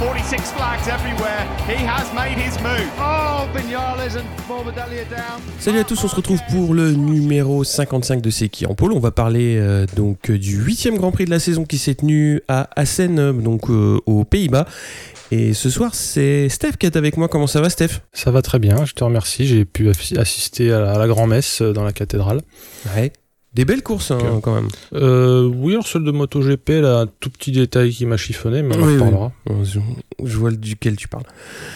46 flags everywhere. He has made his move. Oh, and Morbidelli down. Salut à tous, on se retrouve pour le numéro 55 de C'est qui en pôle. On va parler euh, donc du huitième Grand Prix de la saison qui s'est tenu à Assen, euh, donc euh, aux Pays-Bas. Et ce soir, c'est Steph qui est avec moi. Comment ça va, Steph? Ça va très bien, je te remercie. J'ai pu assister à la, la grand-messe euh, dans la cathédrale. Ouais. Des belles courses hein, quand même. Euh, oui, alors celle de MotoGP, là, un tout petit détail qui m'a chiffonné, mais on Oui, en reparlera. Je, je vois duquel tu parles.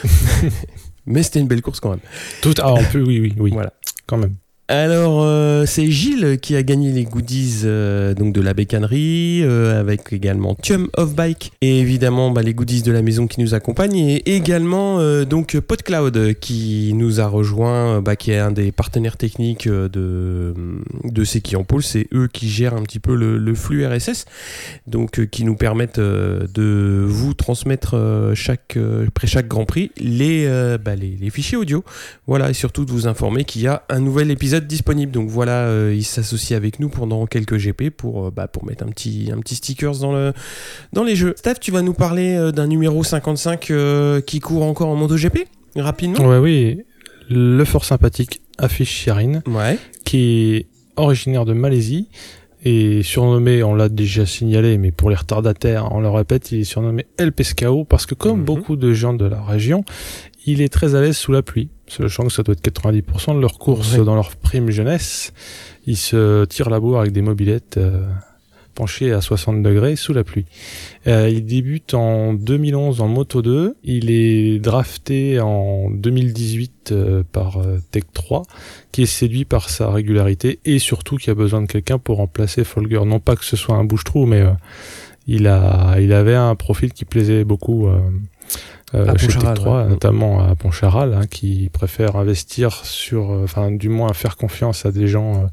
Mais c'était une belle course quand même. Tout, ah, en plus, oui, oui, oui, Voilà. quand même. Alors, euh, c'est Gilles qui a gagné les goodies euh, donc de la bécannerie, euh, avec également Tium of Bike, et évidemment bah, les goodies de la maison qui nous accompagnent, et également donc PodCloud qui nous a rejoint, bah, qui est un des partenaires techniques de, de C'est qui en pôle. C'est eux qui gèrent un petit peu le, flux RSS, donc qui nous permettent de vous transmettre chaque, après chaque Grand Prix les, bah, les, les fichiers audio. Voilà, et surtout de vous informer qu'il y a un nouvel épisode disponible. Donc voilà, euh, il s'associe avec nous pendant quelques GP pour, euh, bah, pour mettre un petit, un petit stickers dans, le, dans les jeux. Steph, tu vas nous parler euh, d'un numéro 55 euh, qui court encore en MotoGP Rapidement Ouais, oui, le fort sympathique Affiche Shirin, Ouais. qui est originaire de Malaisie et surnommé, on l'a déjà signalé, mais pour les retardataires, on le répète, il est surnommé El Pescao parce que comme Mhm. beaucoup de gens de la région, il est très à l'aise sous la pluie. Sachant que ça doit être 90% de leurs courses Ouais. dans leur prime jeunesse, ils se tirent la bourre avec des mobilettes euh, penchées à 60 degrés sous la pluie. Euh, il débute en 2011 en Moto 2. Il est drafté en 2018 euh, par Tech 3, qui est séduit par sa régularité et surtout qui a besoin de quelqu'un pour remplacer Folger. Non pas que ce soit un bouche-trou, mais il a, il avait un profil qui plaisait beaucoup. Euh, chez Tech Pontcharral, 3, ouais. notamment à Pontcharral, hein, qui préfère investir sur, euh, enfin, du moins faire confiance à des gens euh,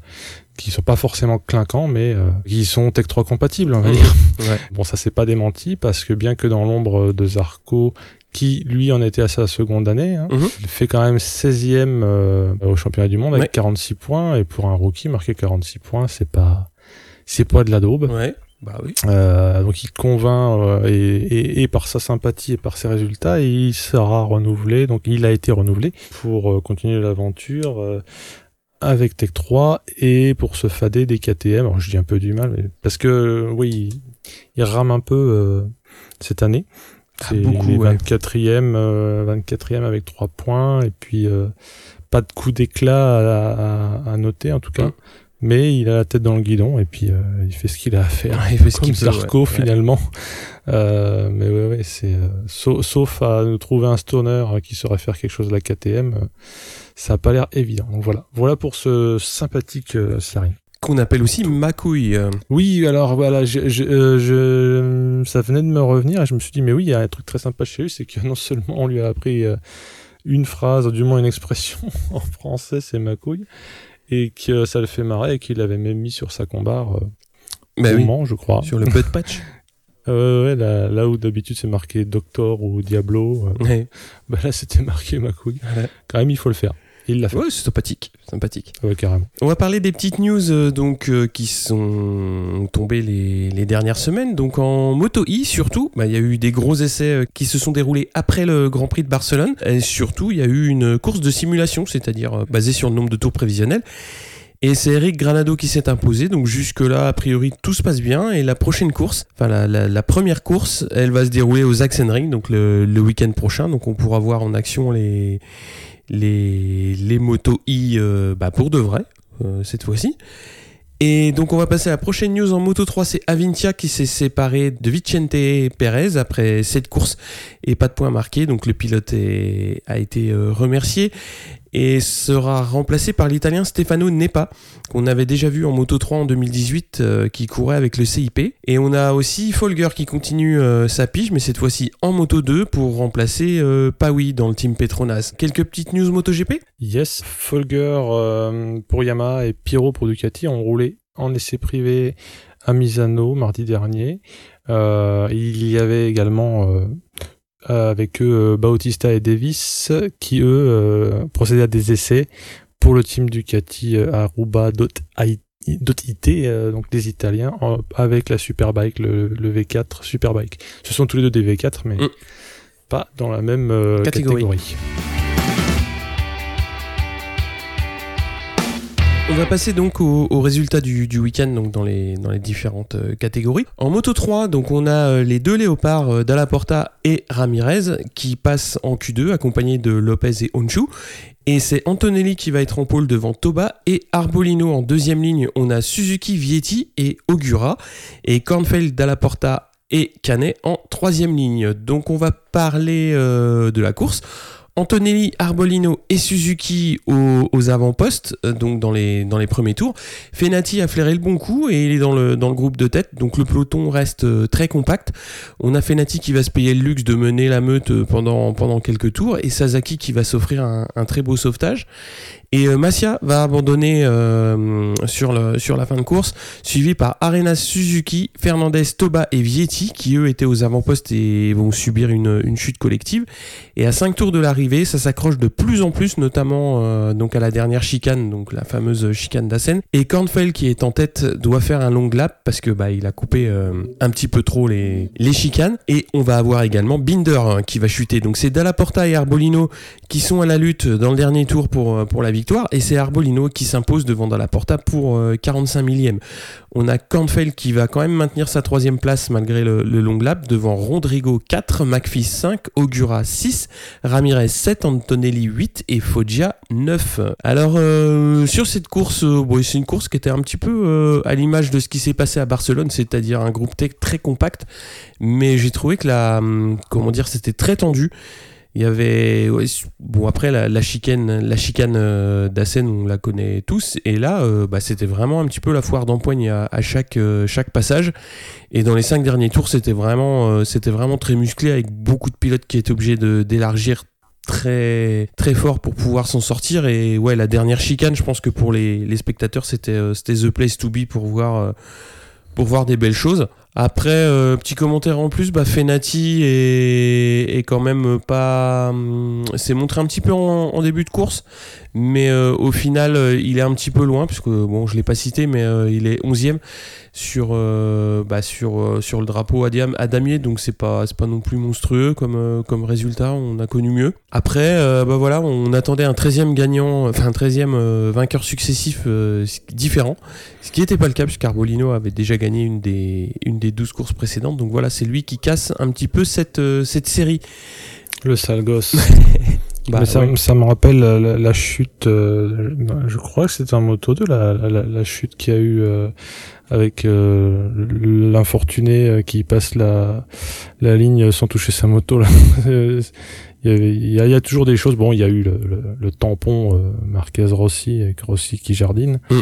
qui sont pas forcément clinquants, mais euh, qui sont Tech 3 compatibles, on va Mhm. dire. Ouais. Bon, ça s'est pas démenti parce que bien que dans l'ombre de Zarco, qui lui en était à sa seconde année, hein, Mhm. il fait quand même 16e euh, au championnat du monde avec Ouais. 46 points et pour un rookie marquer 46 points, c'est pas c'est pas de la daube. Ouais. Bah oui. Euh, donc il convainc euh, et, et, et par sa sympathie et par ses résultats, il sera renouvelé. Donc il a été renouvelé pour euh, continuer l'aventure euh, avec Tech 3 et pour se fader des KTM. Alors je dis un peu du mal, mais parce que oui, il, rame un peu euh, cette année. Ah, C'est beaucoup, il est ouais. 24e, euh, 24e avec 3 points et puis euh, pas de coup d'éclat à, à- à noter en tout cas. Mm. Mais il a la tête dans le guidon et puis euh, il fait ce qu'il a à faire Ouais, il fait ce comme Zarco ouais. finalement. Euh, mais ouais, ouais, c'est euh, sauf, sauf à nous trouver un stoner qui saurait faire quelque chose de la KTM, ça a pas l'air évident. Donc voilà, voilà pour ce sympathique euh, Slary. Qu'on appelle aussi Macouille. Oui, alors voilà, je, je, euh, je- ça venait de me revenir et je me suis dit mais oui, il y a un truc très sympa chez lui, c'est que non seulement on lui a appris une phrase, du moins une expression en français, c'est ma couille, et que ça le fait marrer et qu'il l'avait même mis sur sa combar. Euh, Bah oui. Je crois. Sur le butt patch. Euh, ouais, là, là où d'habitude c'est marqué Doctor ou Diablo, euh, ouais. bah là c'était marqué. Voilà. Quand même, il faut le faire. Il l'a fait. Ouais, c'est sympathique. Sympathique. Ouais, carrément. On va parler des petites news euh, donc euh, qui sont tombées les, les dernières semaines. Donc en Moto E surtout, bah, il y a eu des gros essais euh, qui se sont déroulés après le Grand Prix de Barcelone. Et surtout, il y a eu une course de simulation, c'est-à-dire basée sur le nombre de tours prévisionnels. Et c'est Eric Granado qui s'est imposé. Donc jusque-là, a priori, tout se passe bien. Et la prochaine course, enfin la, la- la première course, elle va se dérouler au Sachsenring, donc le, le week-end prochain. Donc on pourra voir en action les, les, les motos i euh, bah, pour de vrai, euh, cette fois-ci. Et donc on va passer à la prochaine news en Moto 3, c'est Avintia qui s'est séparé de Vicente Perez après cette course et pas de points marqués, donc le pilote a été euh, remercié. Et sera remplacé par l'Italien Stefano Nepa, qu'on avait déjà vu en Moto 3 en 2018, euh, qui courait avec le CIP. Et on a aussi Folger qui continue euh, sa pige, mais cette fois-ci en Moto 2 pour remplacer euh, dans le team Petronas. Quelques petites news MotoGP? Yes, Folger pour Yamaha et Pyro pour Ducati ont roulé en essai privé à Misano mardi dernier. il y avait également avec eux Bautista et Davis qui eux procédaient à des essais pour le team Ducati euh, Aruba.it euh, donc des Italiens, avec la Superbike, le, le, V4 Superbike. Ce sont tous les deux des V4, mais mm. pas dans la même euh, catégorie. On va passer donc aux au résultats du, week-end dans les, différentes catégories. En Moto 3, donc on a les deux léopards Dalla Porta et Ramirez qui passent en Q2 accompagnés de Lopez et Honshu. Et c'est Antonelli qui va être en pôle devant Toba et Arbolino en deuxième ligne. On a Suzuki, Vietti et Ogura. Et Kornfeld, Dallaporta et Canet en troisième ligne. Donc on va parler euh, de la course. Antonelli, Arbolino et Suzuki aux, avant-postes, euh, donc dans les, premiers tours. Fenati a flairé le bon coup et il est dans le, groupe de tête, donc le peloton reste euh, très compact. On a Fenati qui va se payer le luxe de mener la meute euh, pendant, quelques tours et Sasaki qui va s'offrir un très beau sauvetage. Et euh, Massia va abandonner euh, sur, la fin de course, suivi par Arena Suzuki, Fernandez, Toba et Vietti, qui eux étaient aux avant-postes et vont subir une, chute collective. Et à 5 tours de l'arrivée, ça s'accroche de plus en plus, notamment euh, donc à la dernière chicane, donc la fameuse chicane d'Assen. Et Kornfeld, qui est en tête, doit faire un long lap parce que bah, il a coupé un petit peu trop les, les chicanes. Et on va avoir également Binder hein, qui va chuter. Donc c'est Dalla Porta et Arbolino qui sont à la lutte dans le dernier tour pour, pour la victoire et c'est Arbolino qui s'impose devant la Porta pour 45 euh, millième. On a Canfeld qui va quand même maintenir sa troisième place malgré le, long lap devant Rodrigo 4, McPhee 5, Ogura 6, Ramirez 7, Antonelli 8 et Foggia 9. Alors euh, sur cette course, euh, c'est une course qui était un petit peu à l'image de ce qui s'est passé à Barcelone, c'est-à-dire un groupe tech très compact, mais j'ai trouvé que la, hum, comment dire, c'était très tendu. Il y avait bon après la, chicane la chicane euh, on la connaît tous. Et là euh, bah, c'était vraiment un petit peu la foire d'empoigne à, chaque euh, chaque passage. Et dans les cinq derniers tours c'était vraiment c'était vraiment très musclé avec beaucoup de pilotes qui étaient obligés d'élargir très très fort pour pouvoir s'en sortir. Et ouais la dernière chicane je pense que pour les, les spectateurs c'était c'était the place to be pour voir pour voir des belles choses après, euh, petit commentaire en plus, bah, Fenati est, est quand même pas. s'est hum, montré un petit peu en, début de course, mais euh, au final, euh, il est un petit peu loin, puisque bon, je l'ai pas cité, mais il est 11e sur, bah, sur, sur le drapeau à damier, donc c'est pas, pas non plus monstrueux comme, comme résultat, on a connu mieux. Après, bah voilà, on attendait un 13e gagnant, enfin un 13e vainqueur successif différent, ce qui n'était pas le cas, puisque Arbolino avait déjà gagné une des. Une des 12 courses précédentes. Donc voilà, c'est lui qui casse un petit peu cette, euh, cette série. Le sale gosse. Bah, ça, me rappelle la, chute, euh, je crois que c'était un moto 2, la, la, chute qu'il y a eu euh, avec l'infortuné qui passe la, la ligne sans toucher sa moto. Là. il, y a, toujours des choses. Bon, il y a eu le, tampon Marquez Rossi avec Rossi qui jardine. Mm.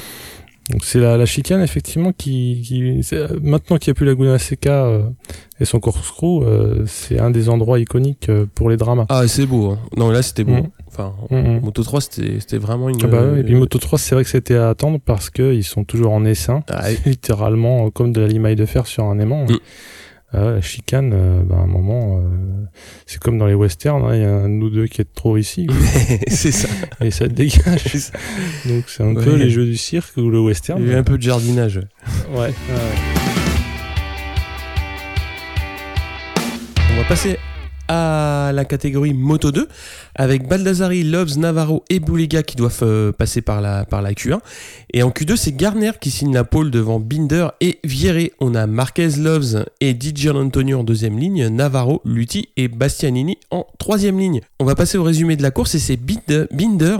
Donc c'est la, la, chicane effectivement qui, qui maintenant qu'il n'y a plus Laguna Seca euh, et son corkscrew, euh, c'est un des endroits iconiques euh, pour les dramas. Ah c'est beau. Hein. Non là c'était beau. Mm. Enfin mm, mm. Moto 3 c'était vraiment une. Ah bah, et puis Moto 3 c'est vrai que c'était à attendre parce que ils sont toujours en essaim, ah, littéralement comme de la limaille de fer sur un aimant. Ah la chicane, euh, bah, à un moment, euh, c'est comme dans les westerns, hein, il y a un ou deux qui est trop ici. c'est ça. Et ça te dégage. Donc c'est un peu les jeux du cirque ou le western. Il y a un peu de jardinage. ouais. On va passer à la catégorie Moto 2 avec Baldassari, Loves, Navarro et Bouliga qui doivent euh, passer par la, par la Q1. Et en Q2, c'est Garner qui signe la pole devant Binder et Vieré. On a Marquez, Loves et Dijon Antonio en deuxième ligne, Navarro, Lutti et Bastianini en troisième ligne. On va passer au résumé de la course et c'est Binder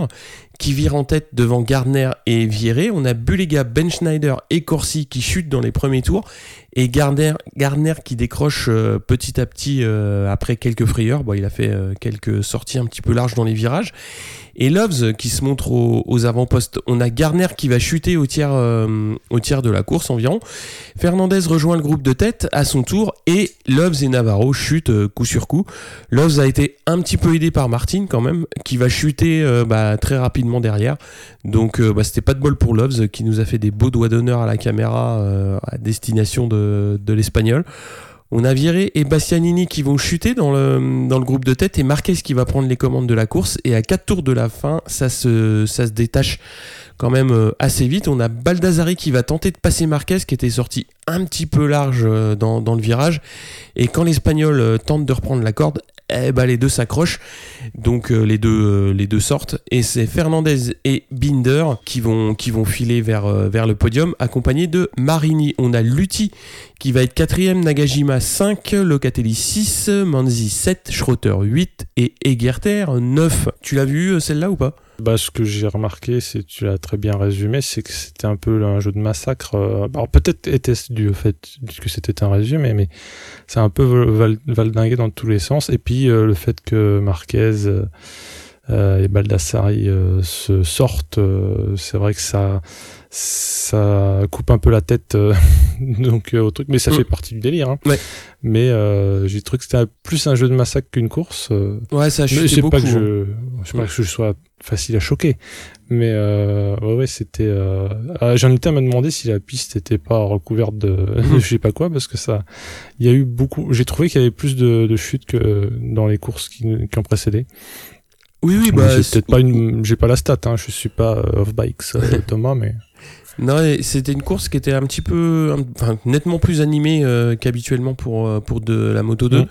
qui vire en tête devant Gardner et Vieré. On a Bulega, Ben Schneider et Corsi qui chutent dans les premiers tours. Et Gardner, Gardner qui décroche euh, petit à petit après quelques frayeurs. Bon, il a fait quelques sorties un petit peu larges dans les virages. Et Loves qui se montre aux, avant-postes. On a Garner qui va chuter au tiers, euh, au tiers de la course environ. Fernandez rejoint le groupe de tête à son tour et Loves et Navarro chutent euh, coup sur coup. Loves a été un petit peu aidé par Martin quand même, qui va chuter euh, bah, très rapidement derrière. Donc bah, c'était pas de bol pour Loves qui nous a fait des beaux doigts d'honneur à la caméra à destination de, de l'Espagnol. On a Viré et Bastianini qui vont chuter dans le, groupe de tête et Marquez qui va prendre les commandes de la course. Et à 4 tours de la fin, ça se, détache quand même euh, assez vite. On a Baldassari qui va tenter de passer Marquez qui était sorti un petit peu large euh, dans, le virage. Et quand l'Espagnol euh, tente de reprendre la corde, eh ben, les deux s'accrochent. Donc les, deux, les sortent. Et c'est Fernandez et Binder qui vont, filer vers, vers le podium, accompagnés de Marini. On a Lutti qui va être quatrième, Nagajima 5, Locatelli 6, Manzi 7, Schroeter 8 et Egerter 9. Tu l'as vu celle-là ou pas? Bah, ce que j'ai remarqué, c'est tu l'as très bien résumé, c'est que c'était un peu un jeu de massacre. Euh, peut-être était-ce dû au fait que c'était un résumé, mais c'est un peu valdingué dans tous les sens. Et puis euh, le fait que Marquez euh, et Baldassari se sortent, c'est vrai que ça ça coupe un peu la tête donc au truc mais ça mm. fait partie du délire hein. ouais. mais j'ai trouvé que c'était plus un jeu de massacre qu'une course ouais ça je beaucoup pas que je je sais pas que je sois facile à choquer. Mais euh, ouais, ouais c'était. Euh... Ah, j'en étais à me demander si la piste n'était pas recouverte de, je sais pas quoi, parce que ça, il y a eu beaucoup. J'ai trouvé qu'il y avait plus de, de chutes que dans les courses qui, qui ont précédé. Oui, oui, bah. peut-être pas une. J'ai pas la stat, hein, je suis pas euh, off bikes euh, Thomas, mais. Non, c'était une course qui était un petit peu, enfin, nettement plus animée euh, qu'habituellement pour pour de la moto 2.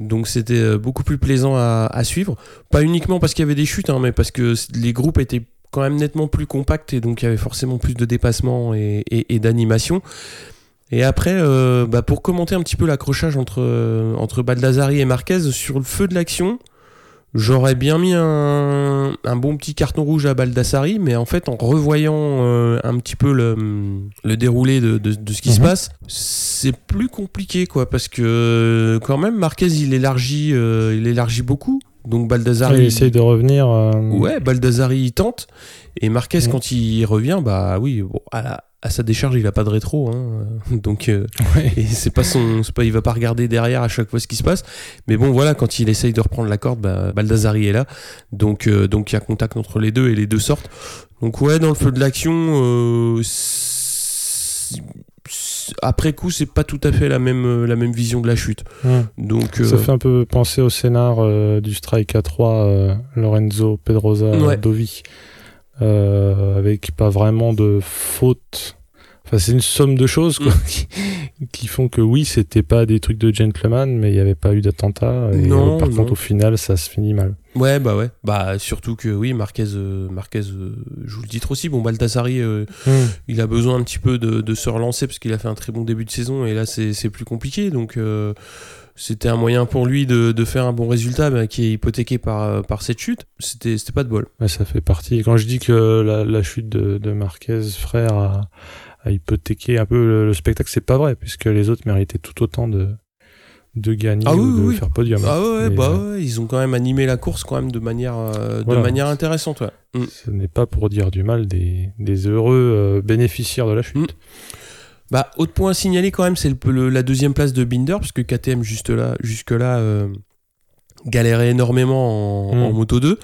Donc c'était euh, beaucoup plus plaisant à, suivre. Pas uniquement parce qu'il y avait des chutes, hein, mais parce que les groupes étaient quand même nettement plus compacts et donc il y avait forcément plus de dépassement et, d'animation. Et après, euh, bah, pour commenter un petit peu l'accrochage entre, euh, entre Baldassari et Marquez sur le feu de l'action, J'aurais bien mis un, bon petit carton rouge à Baldassari, mais en fait, en revoyant euh, un petit peu le, le déroulé de, de, ce qui se mhm. passe, c'est plus compliqué, quoi, parce que quand même, Marquez, il élargit, euh, il élargit beaucoup. Donc Baldassari. il essaye de revenir. Euh, ouais, Baldassari, il tente. Et Marquez, mhm. quand il revient, bah oui, bon, à la, à sa décharge, il a pas de rétro, hein. donc euh, et c'est pas son, pas, il va pas regarder derrière à chaque fois ce qui se passe. Mais bon, voilà, quand il essaye de reprendre la corde, bah, Baldassari est là, donc euh, donc il y a contact entre les deux et les deux sortent. Donc ouais, dans le feu de l'action, euh, après coup, c'est pas tout à fait la même la même vision de la chute. Donc ça fait un peu penser au scénar du Strike à 3 Lorenzo Pedrosa Dovi. Euh, avec pas vraiment de faute. Enfin, c'est une somme de choses quoi, mm. qui, font que oui, c'était pas des trucs de gentleman, mais il n'y avait pas eu d'attentat. Et non, par contre, au final, ça se finit mal. Ouais, bah ouais. Bah surtout que oui, Marquez, euh, Marquez euh, joue le titre aussi. Bon, Baltasari, mm. il a besoin un petit peu de, de se relancer parce qu'il a fait un très bon début de saison et là, c'est plus compliqué. Donc c'était un moyen pour lui de, de, faire un bon résultat mais qui est hypothéqué par, par cette chute. C'était pas de bol. ça fait partie. Quand je dis que la, la chute de, de, Marquez, frère, a, a hypothéqué un peu le, spectacle, c'est pas vrai, puisque les autres méritaient tout autant de, de gagner ah ou de faire podium. Ah ouais, bah euh, ouais, ils ont quand même animé la course quand même de manière, euh, de manière intéressante. Ouais. Mm. Ce n'est pas pour dire du mal des, des heureux euh, bénéficiaires de la chute. Mm. Bah, autre point à signaler quand même, c'est la deuxième place de Binder, parce que KTM juste là, jusque-là euh, galérait énormément en, mm. Moto 2.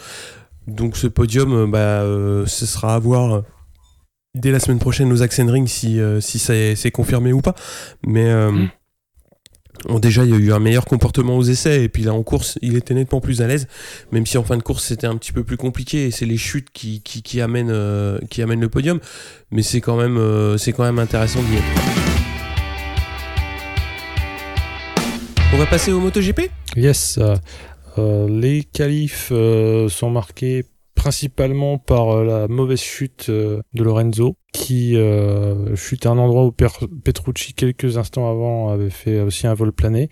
Donc ce podium, euh, bah, euh, ce sera à voir dès la semaine prochaine aux Axenring si, si c'est confirmé ou pas. Mais mm déjà, il y a eu un meilleur comportement aux essais, et puis là en course, il était nettement plus à l'aise, même si en fin de course c'était un petit peu plus compliqué, et c'est les chutes qui, euh, amènent le podium, mais c'est quand, même, euh, c'est quand même intéressant d'y être. On va passer au MotoGP? Yes, euh, les qualifs sont marqués principalement par euh, la mauvaise chute euh, de Lorenzo, qui euh, chute à un endroit où Petrucci, quelques instants avant, avait fait aussi un vol plané.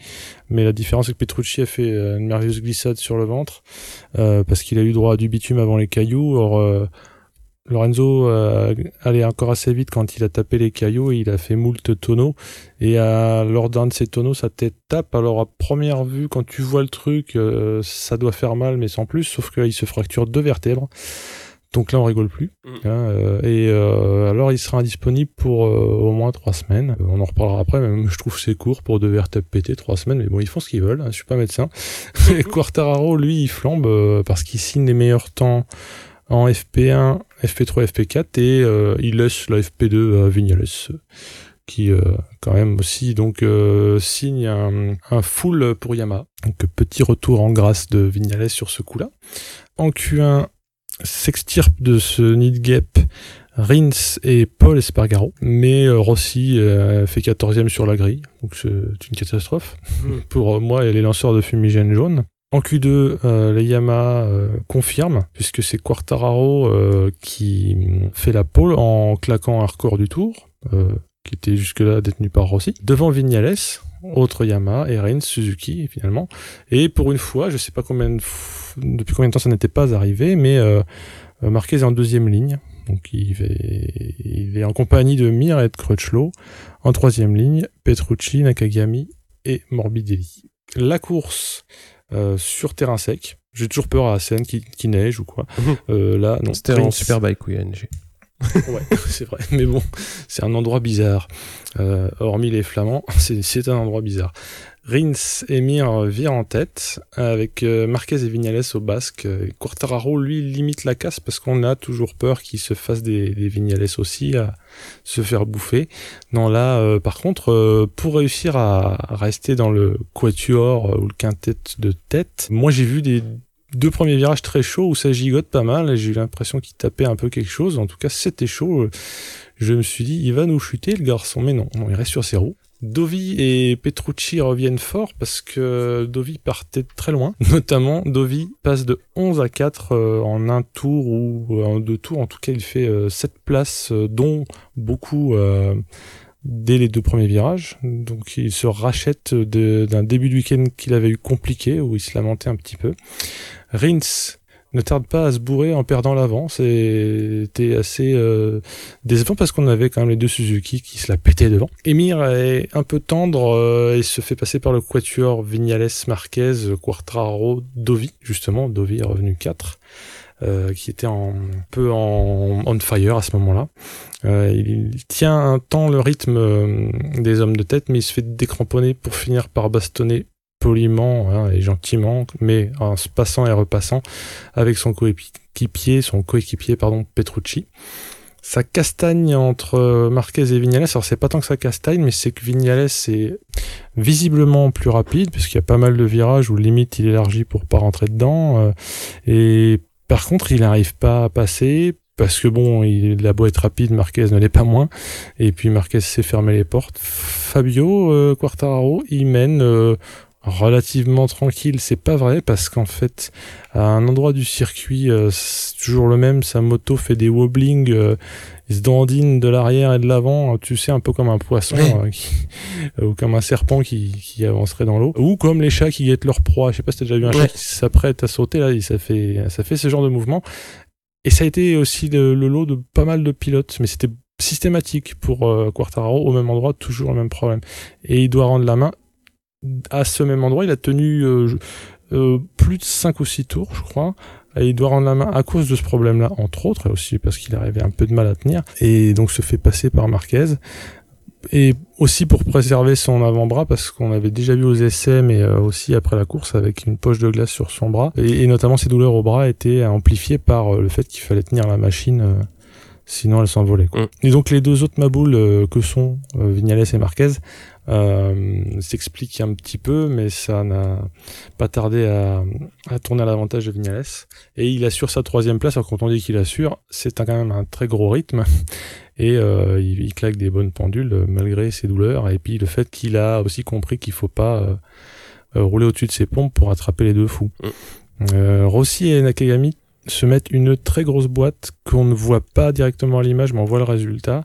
Mais la différence, c'est que Petrucci a fait une merveilleuse glissade sur le ventre, parce qu'il a eu droit à du bitume avant les cailloux. Or, Lorenzo euh, allait encore assez vite quand il a tapé les cailloux et il a fait moult tonneaux. Et à, lors d'un de ces tonneaux, sa tête tape. Alors à première vue, quand tu vois le truc, euh, ça doit faire mal, mais sans plus. Sauf qu'il se fracture deux vertèbres. Donc là, on rigole plus. Mm. Hein, euh, et alors, il sera indisponible pour au moins trois semaines. on en reparlera après. Même je trouve c'est court pour deux vertèbres pétées, trois semaines. Mais bon, ils font ce qu'ils veulent. Hein, je suis pas médecin. et Quartararo, lui, il flambe parce qu'il signe les meilleurs temps en FP1, FP3, FP4 et euh, il laisse la FP2 à Vignales qui euh, quand même aussi donc euh, signe un, un, full pour Yamaha. Donc petit retour en grâce de Vignales sur ce coup-là. En Q1, s'extirpe de ce nid gap Rins et Paul Espargaro, mais Rossi fait 14e sur la grille, donc c'est une catastrophe hmm. pour moi et les lanceurs de fumigène jaune. En Q2, euh, les Yamaha euh, confirment, puisque c'est Quartararo euh, qui fait la pole en claquant un record du tour, qui était jusque-là détenu par Rossi, devant Vignales, autre Yamaha, et Reigns, Suzuki finalement. Et pour une fois, je sais pas combien depuis combien de temps ça n'était pas arrivé, mais Marquez est en deuxième ligne. Donc il est, il est en compagnie de Mir et de Crutchlow. En troisième ligne, Petrucci, Nakagami et Morbidelli. La course euh, sur terrain sec. J'ai toujours peur à la scène qui, neige ou quoi. Euh, là, non. C'était en Superbike, oui, NG. Ouais, c'est vrai. Mais bon, c'est un endroit bizarre. Euh, hormis les Flamands, c'est un endroit bizarre. Rins et Mir virent en tête avec euh, Marquez et Vignales au basque. Quartararo, lui, limite la casse parce qu'on a toujours peur qu'il se fasse des, des, Vignales aussi à se faire bouffer. Non, là, euh, par contre, euh, pour réussir à rester dans le quatuor ou le quintet de tête, moi j'ai vu des deux premiers virages très chauds où ça gigote pas mal. J'ai eu l'impression qu'il tapait un peu quelque chose. En tout cas, c'était chaud. Je me suis dit, il va nous chuter le garçon. Mais non, non il reste sur ses roues. Dovi et Petrucci reviennent fort parce que Dovi partait très loin. Notamment, Dovi passe de 11 à 4 euh, en un tour ou euh, en deux tours. En tout cas, il fait 7 euh, places, dont beaucoup dès les deux premiers virages. Donc, il se rachète d'un début de week-end qu'il avait eu compliqué, où il se lamentait un petit peu. Rins ne tarde pas à se bourrer en perdant l'avant. C'était assez euh, décevant parce qu'on avait quand même les deux Suzuki qui se la pétaient devant. Emir est un peu tendre euh, et se fait passer par le quatuor Vignales, Marquez, Quartraro, Dovi, justement. Dovi est revenu 4. Euh, qui était un peu en on fire à ce moment-là. Euh, il tient un temps le rythme euh, des hommes de tête, mais il se fait décramponner pour finir par bastonner poliment hein, et gentiment, mais en se passant et repassant avec son coéquipier, son coéquipier pardon, Petrucci. Ça castagne entre Marquez et Vignales. Alors c'est pas tant que ça castagne, mais c'est que Vignales est visiblement plus rapide, puisqu'il y a pas mal de virages où limite il élargit pour pas rentrer dedans. Euh, et par contre, il n'arrive pas à passer parce que bon, il a beau rapide, Marquez ne l'est pas moins. Et puis Marquez s'est fermé les portes. Fabio euh, Quartararo, il mène euh, relativement tranquille, c'est pas vrai parce qu'en fait à un endroit du circuit euh, c'est toujours le même, sa moto fait des wobblings, euh, il se dandine de l'arrière et de l'avant, tu sais un peu comme un poisson euh, ou comme un serpent qui, qui avancerait dans l'eau ou comme les chats qui guettent leur proie. Je sais pas si t'as déjà vu un chat qui s'apprête à sauter là, ça fait ça fait ce genre de mouvement. Et ça a été aussi le, lot de pas mal de pilotes, mais c'était systématique pour Quartararo au même endroit, toujours le même problème. Et il doit rendre la main à ce même endroit, il a tenu euh, euh, plus de 5 ou 6 tours, je crois. Et il doit rendre la main à cause de ce problème-là, entre autres, et aussi parce qu'il arrivait un peu de mal à tenir, et donc se fait passer par Marquez. Et aussi pour préserver son avant-bras, parce qu'on avait déjà vu aux essais, mais euh, aussi après la course, avec une poche de glace sur son bras. Et, notamment ses douleurs au bras étaient amplifiées par le fait qu'il fallait tenir la machine sinon elle s'envolait. Mm. Et donc les deux autres maboules que sont Vignales et Marquez euh, s'explique un petit peu, mais ça n'a pas tardé à, à tourner à l'avantage de Vignales. Et il assure sa troisième place. Alors quand on dit qu'il assure, c'est quand même un très gros rythme. Et euh, il, claque des bonnes pendules euh, malgré ses douleurs. Et puis le fait qu'il a aussi compris qu'il faut pas euh, rouler au-dessus de ses pompes pour attraper les deux fous. Mm. Rossi et Nakagami se mettre une très grosse boîte qu'on ne voit pas directement à l'image, mais on voit le résultat.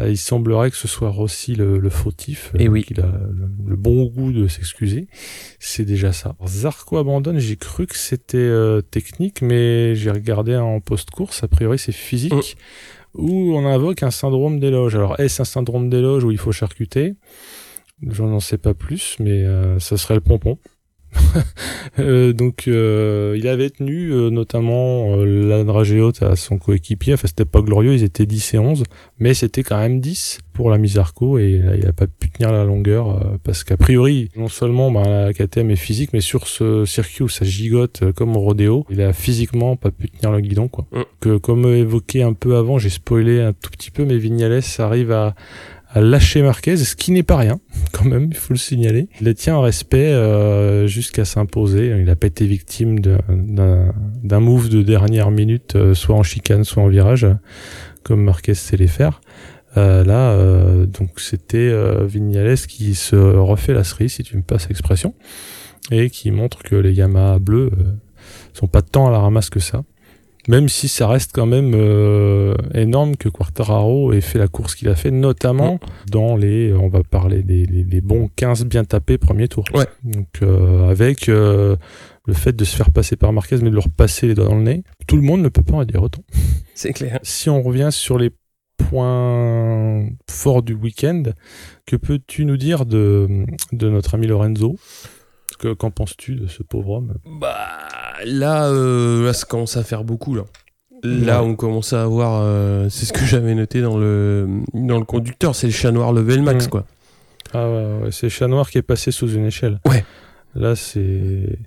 Euh, il semblerait que ce soit Rossi le, le fautif, Et euh, oui. qu'il a le, le bon goût de s'excuser. C'est déjà ça. Zarco abandonne, j'ai cru que c'était euh, technique, mais j'ai regardé en post-course, a priori c'est physique, Mm. où on invoque un syndrome d'éloge. Alors est-ce un syndrome d'éloge où il faut charcuter? Je n'en sais pas plus, mais euh, ça serait le pompon. Euh, donc euh, il avait tenu euh, notamment la dragée haute à son coéquipier, enfin c'était pas glorieux, ils étaient 10 et 11, mais c'était quand même 10 pour la Misarco et il a pas pu tenir la longueur euh, parce qu'a priori non seulement ben, la KTM est physique mais sur ce circuit où ça gigote comme au rodéo, il a physiquement pas pu tenir le guidon quoi. Mm. Que comme évoqué un peu avant, j'ai spoilé un tout petit peu mais Vignales arrive à à lâcher Marquez, ce qui n'est pas rien, quand même, il faut le signaler. Il les tient en respect euh, jusqu'à s'imposer. Il n'a pas été victime d'un move de dernière minute, euh, soit en chicane, soit en virage, comme Marquez sait les faire. Euh, là, donc c'était Vignales qui se refait la cerise, si tu me passes l'expression, et qui montre que les Yamaha bleus sont pas tant à la ramasse que ça. Même si ça reste quand même euh, énorme que Quartararo ait fait la course qu'il a fait, notamment dans les, on va parler des, bons 15 bien tapés premiers tours. Ouais. Donc euh, avec euh, le fait de se faire passer par Marquez, mais de leur passer les doigts dans le nez, tout le monde ne peut pas en dire autant. C'est clair. Si on revient sur les points forts du week-end, que peux-tu nous dire de, de notre ami Lorenzo? Que- Qu'en penses-tu de ce pauvre homme? Bah là, euh, là, ça commence à faire beaucoup là. Là, on commence à avoir, euh, c'est ce que j'avais noté dans le dans le conducteur, c'est le chat noir level max Mm. quoi. Ah ouais, ouais, c'est Chat Noir qui est passé sous une échelle. Ouais. Là, c'est.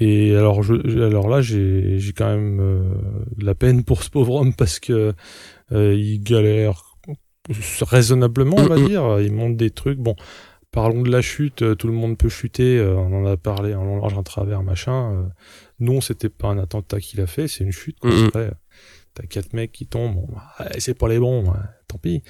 Et alors, je, je- alors là, j'ai j'ai quand même euh, de la peine pour ce pauvre homme parce que euh, il galère raisonnablement, on va Mm, mm. dire. Il monte des trucs. Bon, parlons de la chute. euh, Tout le monde peut chuter. euh, on en a parlé en long, large, en travers, machin. euh. Non, c'était pas un attentat qu'il a fait, c'est une chute. quoi. Mm, mm. Après, T'as quatre mecs qui tombent. Bon, ouais, c'est pas les bons. ouais, tant pis.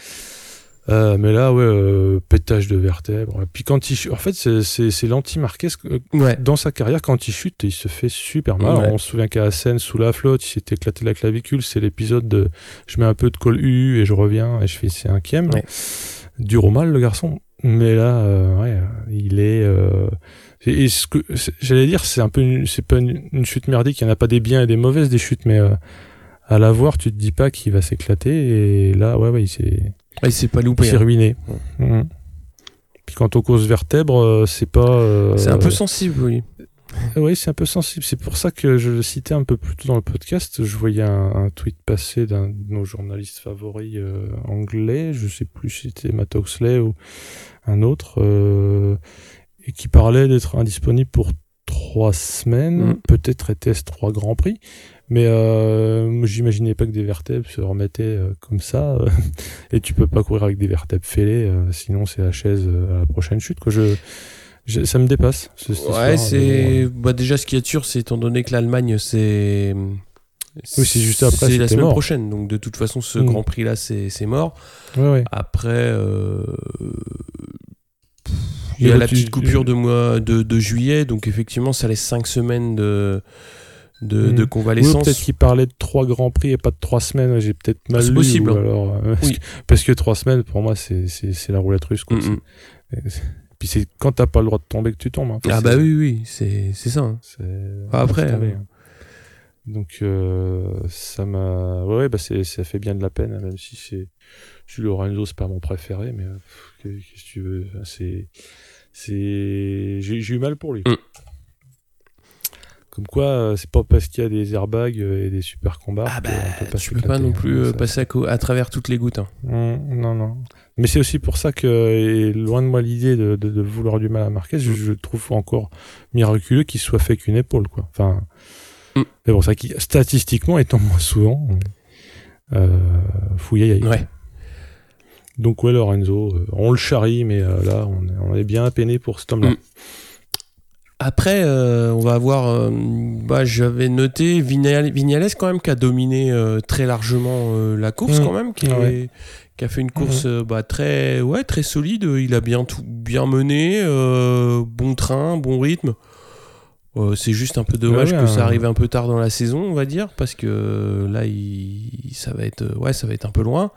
Euh, mais là, ouais, euh, pétage de vertèbres. Puis quand il chute, en fait, c'est- l'anti-Marquez. que- Ouais. Dans sa carrière, quand il chute, il se fait super mal. Ouais. On se souvient qu'à Assen, sous la flotte, il s'est éclaté la clavicule. C'est l'épisode de je mets un peu de colle U et je reviens et je fais cinquième. Ouais. Dur au mal, le garçon. Mais là, euh, ouais, il est. euh, et- et ce que j'allais dire, c'est un peu, c'est pas une, une chute merdique. Il n'y en a pas des biens et des mauvaises des chutes, mais euh, à la voir, tu te dis pas qu'il va s'éclater. Et là, ouais, ouais, il s'est. Ouais, il s'est pas Il loupé. s'est hein. ruiné. Mhm. Puis quant aux causes vertèbres, euh, c'est pas. euh, C'est un peu sensible, oui. Oui, c'est un peu sensible. C'est pour ça que je le citais un peu plus tôt dans le podcast. Je voyais un, un tweet passer d'un de nos journalistes favoris euh, anglais. Je sais plus si c'était Matt Oxley ou un autre. euh, et qui parlait d'être indisponible pour trois semaines. Mm. Peut-être était-ce trois grands prix. Mais euh, j'imaginais pas que des vertèbres se remettaient euh, comme ça. euh, et tu peux pas courir avec des vertèbres fêlées, sinon c'est la chaise à la prochaine chute. Quoi. Je, je- ça me dépasse. ce- histoire, Ouais, c'est bon, bah, déjà ce qui est sûr, c'est étant donné que l'Allemagne, c'est Oui, c'est juste après, c'est la semaine mort. prochaine. Donc de toute façon, ce Mm. Grand Prix là, c'est mort. ouais, ouais. Après, il y a la petite coupure de mois de, de juillet, donc effectivement, ça laisse 5 semaines de de, Mm. de Oui, convalescence. peut-être qu'il parlait de trois grands prix et pas de trois semaines. J'ai peut-être mal C'est lu. possible, ou hein. alors, euh, parce, Oui. que, parce que trois semaines, pour moi, c'est la roulette russe. Quoi. Puis c'est quand t'as pas le droit de tomber que tu tombes. hein. Ah bah oui, oui, c'est ça. hein. après, euh, hein. Donc euh, ça m'a, ouais, bah ça fait bien de la peine, même si c'est, si Lorenzo c'est pas mon préféré, mais qu'est-ce que tu veux, c'est, c'est, j'ai, eu mal pour lui. Mm. Comme quoi, euh, c'est pas parce qu'il y a des airbags euh, et des super combats. Ah bah, qu'on peut tu peux pas non hein, plus euh, passer à, travers toutes les gouttes. hein. Mm, non, non. Mais c'est aussi pour ça que, loin de moi l'idée de, de, de vouloir du mal à Marquez, je, je trouve encore miraculeux qu'il soit fait qu'une épaule, quoi. Enfin, Mm. mais bon, ça qui, statistiquement étant moins souvent, euh, fouillé. Ouais. Donc ouais, Lorenzo, euh, on le charrie, mais euh, là, on est, bien peiné pour cet homme-là. Mm. Après, euh, on va avoir. euh, bah, J'avais noté Vignales, quand même qui a dominé euh, très largement la course Mm. quand même, qui, Ouais. qui a fait une course euh, bah, très, ouais, très solide. Il a bien tout bien mené, bon train, bon rythme. C'est juste un peu dommage Ouais, que ça un- arrive un peu tard dans la saison, on va dire, parce que là, il, ça va être, ouais, ça va être un peu loin.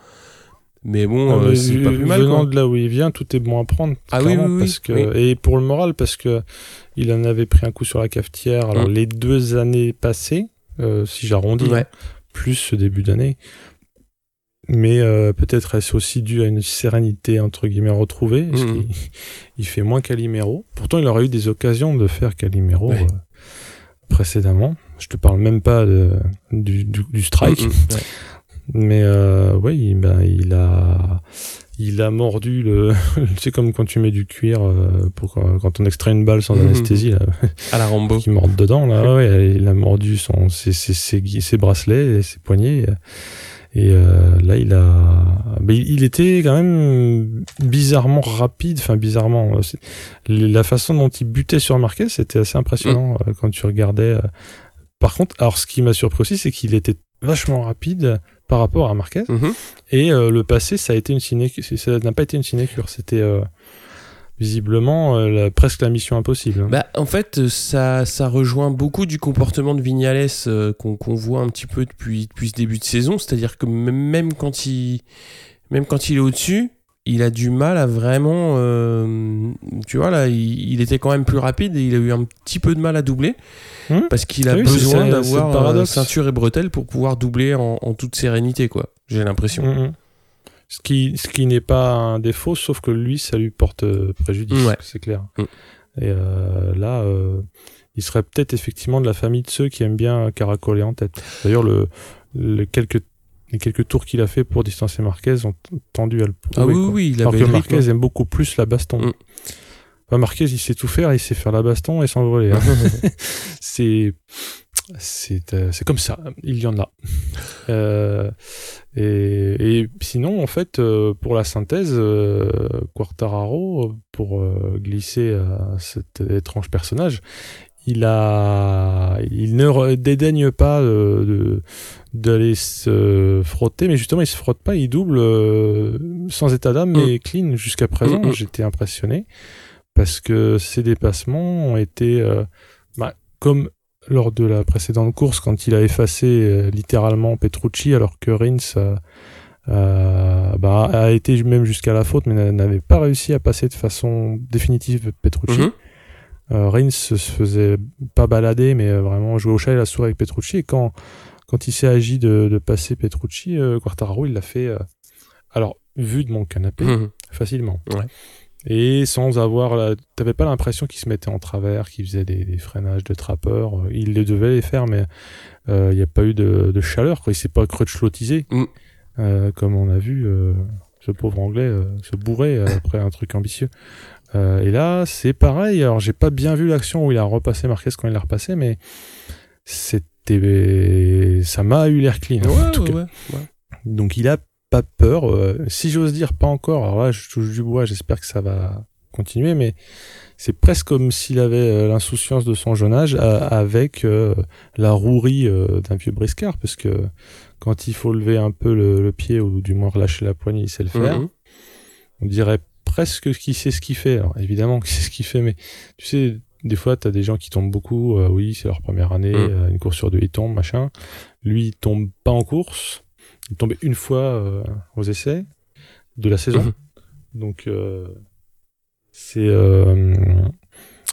Mais bon, Ah, euh, c'est pas plus mal. venant quoi. de là où il vient, tout est bon à prendre. Ah oui, oui, oui, parce que et pour le moral parce que il en avait pris un coup sur la cafetière. Alors Mm. les deux années passées, euh, si j'arrondis, Ouais. plus ce début d'année. Mais euh, peut-être est-ce aussi dû à une sérénité entre guillemets retrouvée. parce qu'il- il fait moins Calimero. Pourtant, il aurait eu des occasions de faire Calimero Ouais. précédemment. Je te parle même pas de, du, du, du strike. Ouais. Mais euh, ouais, il, ben, il a il a mordu le c'est comme quand tu mets du cuir euh, pour quand, on extrait une balle sans Mhm. anesthésie là. À la Rambo. qui morde dedans là. Ouais, il a mordu son ses, ses, ses, ses bracelets et ses poignets. Et euh, là il a mais il, était quand même bizarrement rapide. Enfin bizarrement euh, la façon dont il butait sur Marquez c'était assez impressionnant euh, quand tu regardais par contre alors ce qui m'a surpris aussi c'est qu'il était vachement rapide par rapport à Marquez Mhm. et euh, le passé, ça a été une sinécure. Ça n'a pas été une sinécure. C'était euh, visiblement euh, la- presque la mission impossible. hein. Bah, en fait, ça, ça rejoint beaucoup du comportement de Vignales qu'on voit un petit peu depuis, depuis ce début de saison. C'est-à-dire que même quand il, même quand il est au-dessus, il a du mal à vraiment. euh, tu vois, là, il, il était quand même plus rapide et il a eu un petit peu de mal à doubler. Hmm. Parce qu'il a oui, besoin d'avoir euh, ceinture et bretelles pour pouvoir doubler en, en toute sérénité, quoi. J'ai l'impression. Mm, mm. Ce qui, ce qui n'est pas un défaut, sauf que lui, ça lui porte euh, préjudice, Ouais. c'est clair. Et euh, là, il serait peut-être effectivement de la famille de ceux qui aiment bien caracoler en tête. D'ailleurs, le, le quelques, les quelques tours qu'il a fait pour distancer Marquez ont tendu à le prouver. Ah oui, oui, quoi. oui, il Alors avait que rythme. Marquez aime beaucoup plus la baston. Mm. Enfin, Marquez, il sait tout faire, il sait faire la baston et s'envoler. hein. c'est c'est euh, c'est comme ça, il y en a. Euh, et, et sinon, en fait, euh, pour la synthèse, Quartararo, pour glisser à cet étrange personnage, il a, il ne dédaigne pas euh, de d'aller se frotter, mais justement, il se frotte pas, il double euh, sans état d'âme, mais clean jusqu'à présent. Mm, mm. J'étais impressionné parce que ces dépassements ont été euh, bah, comme lors de la précédente course quand il a effacé euh, littéralement Petrucci alors que Rins euh, bah, a été même jusqu'à la faute mais n'a- n'avait pas réussi à passer de façon définitive Petrucci. Mhm. Euh, Rins se faisait pas balader mais euh, vraiment jouer au chat et la souris avec Petrucci et quand quand il s'est agi de, de passer Petrucci, euh, Quartararo il l'a fait alors vu de mon canapé Mhm. facilement. Ouais. Et sans avoir la... T'avais pas l'impression qu'il se mettait en travers, qu'il faisait des, des freinages de trappeur. Il les devait les faire, mais euh, il n'y a pas eu de, de chaleur. Quoi. Il s'est pas crutchlotisé, Mm. euh, comme on a vu euh, ce pauvre anglais se bourrer après un truc ambitieux. Euh, et là, c'est pareil. Alors, j'ai pas bien vu l'action où il a repassé Marquez quand il l'a repassé, mais c'était... Ça m'a eu l'air clean, en Ouais, tout ouais, cas. ouais. Donc il a pas peur. euh, si j'ose dire, pas encore. Alors là, je touche du bois. J'espère que ça va continuer, mais c'est presque comme s'il avait euh, l'insouciance de son jeune âge avec euh, la rouerie d'un vieux briscard, parce que quand il faut lever un peu le, le pied ou du moins relâcher la poignée, il sait le faire. Mhm. On dirait presque qu'il sait ce qu'il fait. Alors évidemment qu'il sait ce qu'il fait, mais tu sais, des fois, t'as des gens qui tombent beaucoup. euh, oui, c'est leur première année, Mm. euh, une course sur deux, ils tombent, machin. Lui, il tombe pas en course. Il tombé une fois euh, aux essais de la saison. Mhm. Donc, euh, c'est...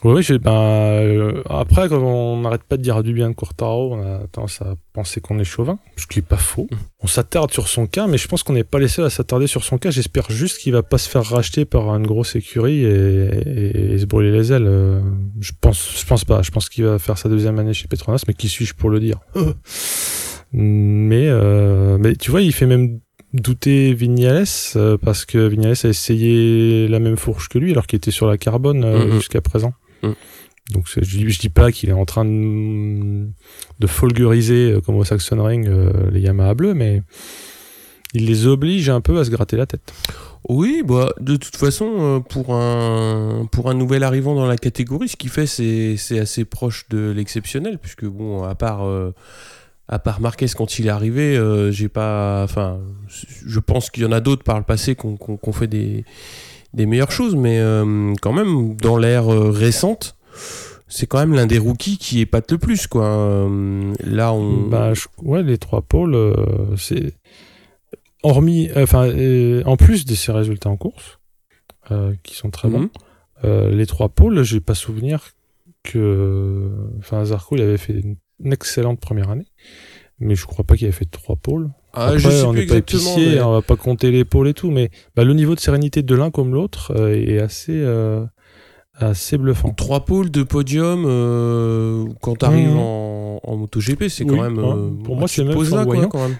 Oui, j'ai, ben, euh, après, quand on n'arrête pas de dire du bien de Quartaro, on a tendance à penser qu'on est chauvin, ce qui est pas faux. Mhm. On s'attarde sur son cas, mais je pense qu'on n'est pas les seuls à s'attarder sur son cas. J'espère juste qu'il va pas se faire racheter par une grosse écurie et, et- et se brûler les ailes. Euh, Je pense, je pense pas. Je pense qu'il va faire sa deuxième année chez Petronas, mais qui suis-je pour le dire? Mais, euh, mais tu vois, il fait même douter Vignales euh, parce que Vignales a essayé la même fourche que lui alors qu'il était sur la carbone euh, Mhm. jusqu'à présent. Mhm. Donc je, je dis pas qu'il est en train de, de euh, comme au Saxon Ring euh, les Yamaha bleus, mais il les oblige un peu à se gratter la tête. Oui, bah, de toute façon, euh, pour un, pour un nouvel arrivant dans la catégorie, ce qu'il fait, c'est assez proche de l'exceptionnel, puisque, bon, à part, euh, à part Marquez quand il est arrivé, j'ai pas. Enfin, je pense qu'il y en a d'autres par le passé ont- qui ont fait des, des meilleures choses, mais euh, quand même, dans l'ère euh, récente, c'est quand même l'un des rookies qui épate le plus, quoi. Euh, là, on. Bah, je- ouais, les trois pôles, c'est. Hormis. Enfin, en plus de ses résultats en course, qui sont très bons, Mhm. les trois pôles, j'ai pas souvenir que. Enfin, Zarco, il avait fait une, une excellente première année. Mais je crois pas qu'il avait fait trois pôles. Ah, Après, je sais on n'est pas épicier, mais- on va pas compter les pôles et tout, mais bah, le niveau de sérénité de l'un comme l'autre euh, est assez, euh, assez bluffant. Trois pôles de podium euh, quand t'arrives Mhm. en, en MotoGP, c'est Oui, quand même. ouais. euh, Pour moi, tu c'est même là, quoi, quand même.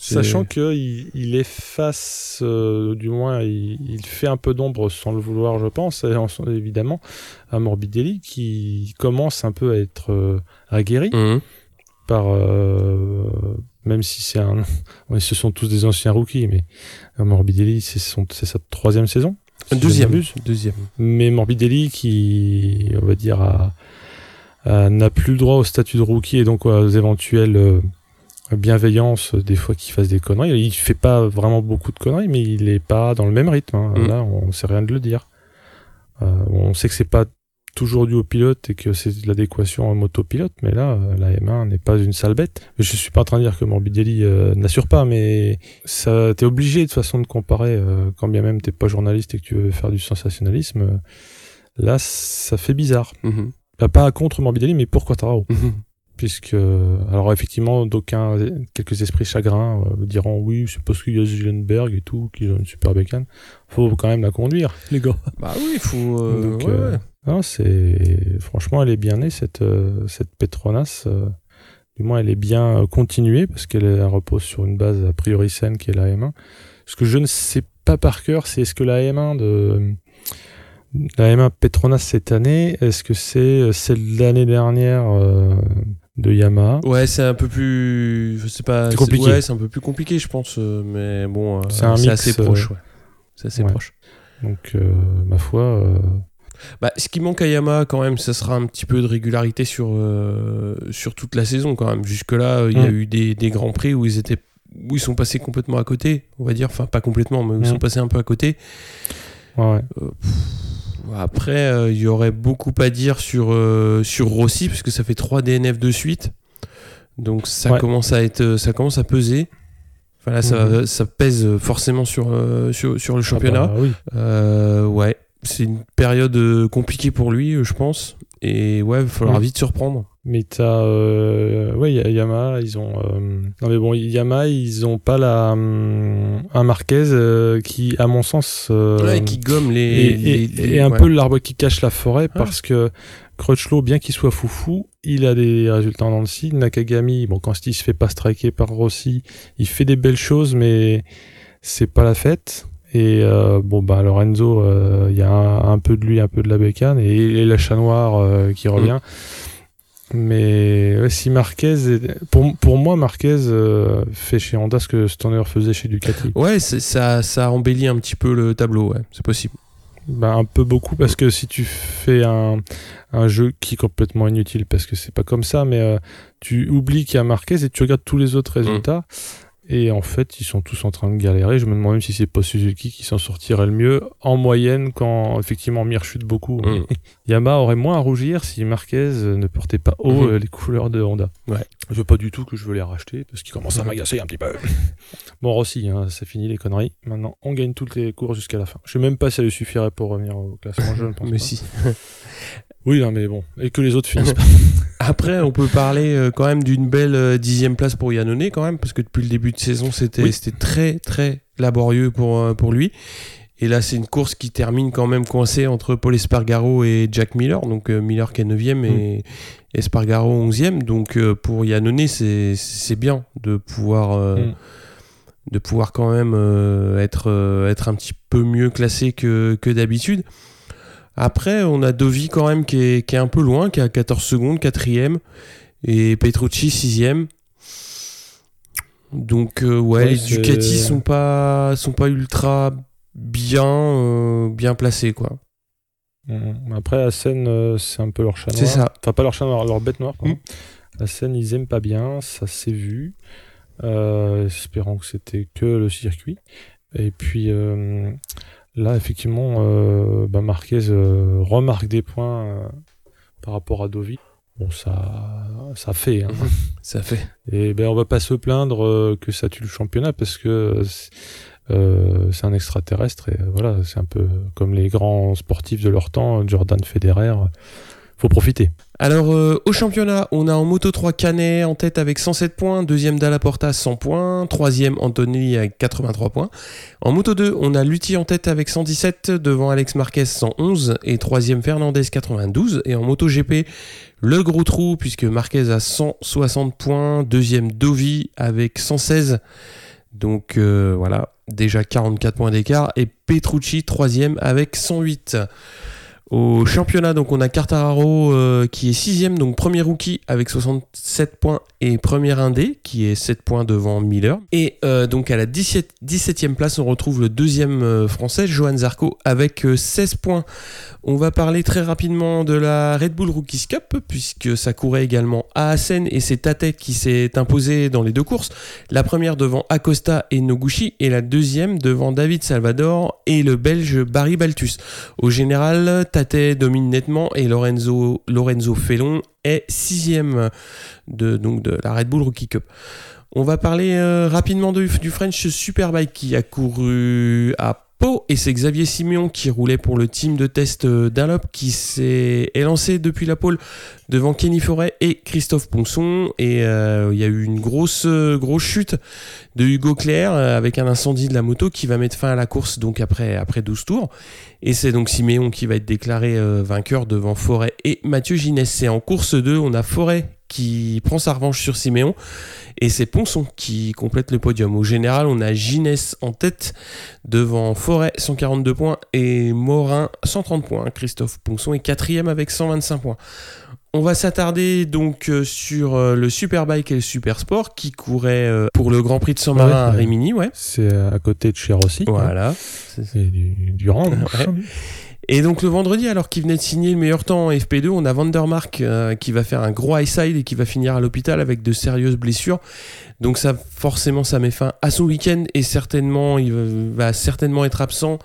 Sachant qu'il il efface, du moins, il, il fait un peu d'ombre sans le vouloir, je pense, évidemment, à Morbidelli, qui commence un peu à être aguerri Mhm. par. euh, même si c'est un. ouais, ce sont tous des anciens rookies, mais euh, Morbidelli, c'est sa troisième saison. si ne Deuxième. Deuxième. Mais Morbidelli, qui, on va dire, a- a- n'a plus le droit au statut de rookie et donc aux éventuelles euh, bienveillances, euh, des fois qu'il fasse des conneries. Il fait pas vraiment beaucoup de conneries, mais il est pas dans le même rythme. hein. Mm. Là, on sait rien de le dire. Euh, on sait que c'est pas toujours dû au pilote et que c'est de l'adéquation en motopilote, mais là, euh, la M1 n'est pas une sale bête. Je suis pas en train de dire que Morbidelli euh, n'assure pas, mais ça, t'es obligé de toute façon de comparer, euh, quand bien même t'es pas journaliste et que tu veux faire du sensationnalisme. euh, là, ça fait bizarre. Mhm. Bah, pas contre Morbidelli, mais pour Quartararo. Mhm. Puisque, alors effectivement, d'aucuns, quelques esprits chagrins euh, diront oui, c'est parce qu'il y a Zielenberg et tout, qui ont une super bécane. Faut quand même la conduire, les gars. Bah oui, il faut. euh, Donc, ouais, euh, ouais. Non, c'est franchement, elle est bien née cette euh, cette Petronas. euh, du moins, elle est bien euh, continuée parce qu'elle elle repose sur une base a priori saine qui est la M1. Ce que je ne sais pas par cœur, c'est est-ce que la M1 de la M1 Petronas cette année, est-ce que c'est celle de l'année dernière euh, de Yamaha? Ouais, c'est un peu plus. Je sais pas. C'est compliqué. Ouais, c'est un peu plus compliqué, je pense. mais bon, C'est un c'est mix, assez proche. Ouais. C'est assez ouais. proche. Donc, euh, ma foi, euh, Bah, ce qui manque à Yamaha, quand même, ça sera un petit peu de régularité sur, euh, sur toute la saison, quand même. Jusque-là, euh, il y a Mm. eu des, des grands prix où ils étaient. Où ils sont passés complètement à côté, on va dire, enfin pas complètement, mais où ils Mm. sont passés un peu à côté. ouais, ouais. Après, euh, il y aurait beaucoup à dire sur, euh, sur Rossi, puisque ça fait 3 DNF de suite. Donc ça Ouais. commence à être, ça commence à peser. Enfin là, ça, ça pèse forcément sur, euh, sur, sur le championnat. Ah bah oui. Euh, ouais, c'est une période euh, compliquée pour lui, euh, je pense. Et ouais, il va falloir vite se reprendre. Mais t'as, euh, ouais, Yamaha, ils ont, euh, non mais bon, Yamaha, ils ont pas la, hum, un Marquez qui, à mon sens, Ouais, qui gomme les. est un ouais. peu l'arbre qui cache la forêt parce que Crutchlow, bien qu'il soit foufou, il a des résultats en Nancy. Nakagami, bon, quand il se fait pas striker par Rossi, il fait des belles choses, mais c'est pas la fête. Et euh, bon, bah Lorenzo, euh, il y a un, un peu de lui, un peu de la bécane, et, et la chat noire euh, qui revient. Mais ouais, si Marquez, pour, pour moi, Marquez fait chez Honda ce que Stoner faisait chez Ducati. Ouais, ça, ça embellit un petit peu le tableau, ouais, c'est possible. Bah, un peu beaucoup parce que si tu fais un, un jeu qui est complètement inutile parce que c'est pas comme ça, mais euh, tu oublies qu'il y a Marquez et tu regardes tous les autres résultats et en fait ils sont tous en train de galérer. Je me demande même si c'est pas Suzuki qui s'en sortirait le mieux en moyenne quand effectivement Mir chute beaucoup. Mm. Yamaha aurait moins à rougir si Marquez ne portait pas haut Mhm. euh, les couleurs de Honda. Ouais. Je veux pas du tout que je veux les racheter parce qu'ils commencent à m'agacer un petit peu. Bon, Rossi, hein, c'est fini les conneries. Maintenant, on gagne toutes les courses jusqu'à la fin. Je sais même pas si ça lui suffirait pour revenir au classement, je ne pense Mais pas. si. Oui, non, mais bon. Et que les autres finissent pas. Après, on peut parler euh, quand même d'une belle euh, dixième place pour Yannone quand même, parce que depuis le début de saison, c'était Oui. c'était très très laborieux pour, euh, pour lui. Et là, c'est une course qui termine quand même coincée entre Paul Espargaro et Jack Miller. Donc Miller qui est 9ème et Espargaro 11ème. Donc pour Yannone, c'est c'est bien de pouvoir, Mm. de pouvoir quand même être, être un petit peu mieux classé que, que d'habitude. Après, on a Dovi quand même qui est, qui est un peu loin, qui est à 14 secondes, quatrième, et Petrucci sixième. Donc euh, ouais, Ouais, les Ducati sont pas sont pas ultra bien euh, bien placés quoi. Mm. Après, scène, euh, c'est un peu leur chat noir. C'est ça. Enfin, pas leur chat noir, leur bête noire. pardon. Mm. La scène, ils aiment pas bien, ça s'est vu. Euh, espérons que c'était que le circuit. Et puis euh, là, effectivement, euh, bah, Marquez euh, remarque des points euh, par rapport à Dovi. Bon, ça, ça fait. Hein. Ça fait. Et ben, on va pas se plaindre euh, que ça tue le championnat parce que euh, c'est un extraterrestre et euh, voilà, c'est un peu comme les grands sportifs de leur temps, Jordan Federer. Faut profiter. Alors euh, au championnat, on a en moto 3 Canet en tête avec 107 points, deuxième Dalla Porta 100 points, troisième Anthony avec 83 points. En moto 2, on a Lutti en tête avec 117 devant Alex Marquez 111 et troisième Fernandez 92. Et en moto GP, le gros trou puisque Marquez a 160 points, deuxième Dovi avec 116. Donc euh, voilà, déjà 44 points d'écart et Petrucci troisième avec 108. Au championnat, donc on a Cartararo euh, qui est sixième, donc premier rookie avec 67 points et premier indé qui est 7 points devant Miller. Et euh, donc à la 17, 17e place, on retrouve le deuxième euh, français, Johan Zarco, avec 16 points. On va parler très rapidement de la Red Bull Rookies Cup, puisque ça courait également à Assen et c'est Tate qui s'est imposé dans les deux courses. La première devant Acosta et Noguchi, et la deuxième devant David Salvador et le Belge Barry Baltus. Au général, Tate domine nettement et Lorenzo, Lorenzo Felon est sixième de, donc de la Red Bull Rookie Cup. On va parler euh, rapidement du, du French Superbike qui a couru à Et c'est Xavier Simeon qui roulait pour le team de test euh, Dunlop qui s'est lancé depuis la pole devant Kenny Forêt et Christophe Ponson et euh, il y a eu une grosse grosse chute de Hugo Claire euh, avec un incendie de la moto qui va mettre fin à la course donc après après 12 tours et c'est donc Siméon qui va être déclaré euh, vainqueur devant Forêt et Mathieu Ginès. C'est en course 2, on a Forêt qui prend sa revanche sur Siméon et c'est Ponson qui complète le podium. Au général, on a Ginès en tête devant Forêt 142 points et Morin 130 points. Christophe Ponson est quatrième avec 125 points. On va s'attarder donc euh, sur euh, le Superbike et le Supersport qui courait euh, pour le Grand Prix de Saint-Marin Ouais, à. Rimini, ouais. C'est à côté de chez Rossi. Voilà. Et du, du rang. Ouais. Et donc le vendredi, alors qu'il venait de signer le meilleur temps en FP2, on a Vandermark euh, qui va faire un gros high side et qui va finir à l'hôpital avec de sérieuses blessures. Donc ça, forcément, ça met fin à son week-end et certainement, il va, certainement être absent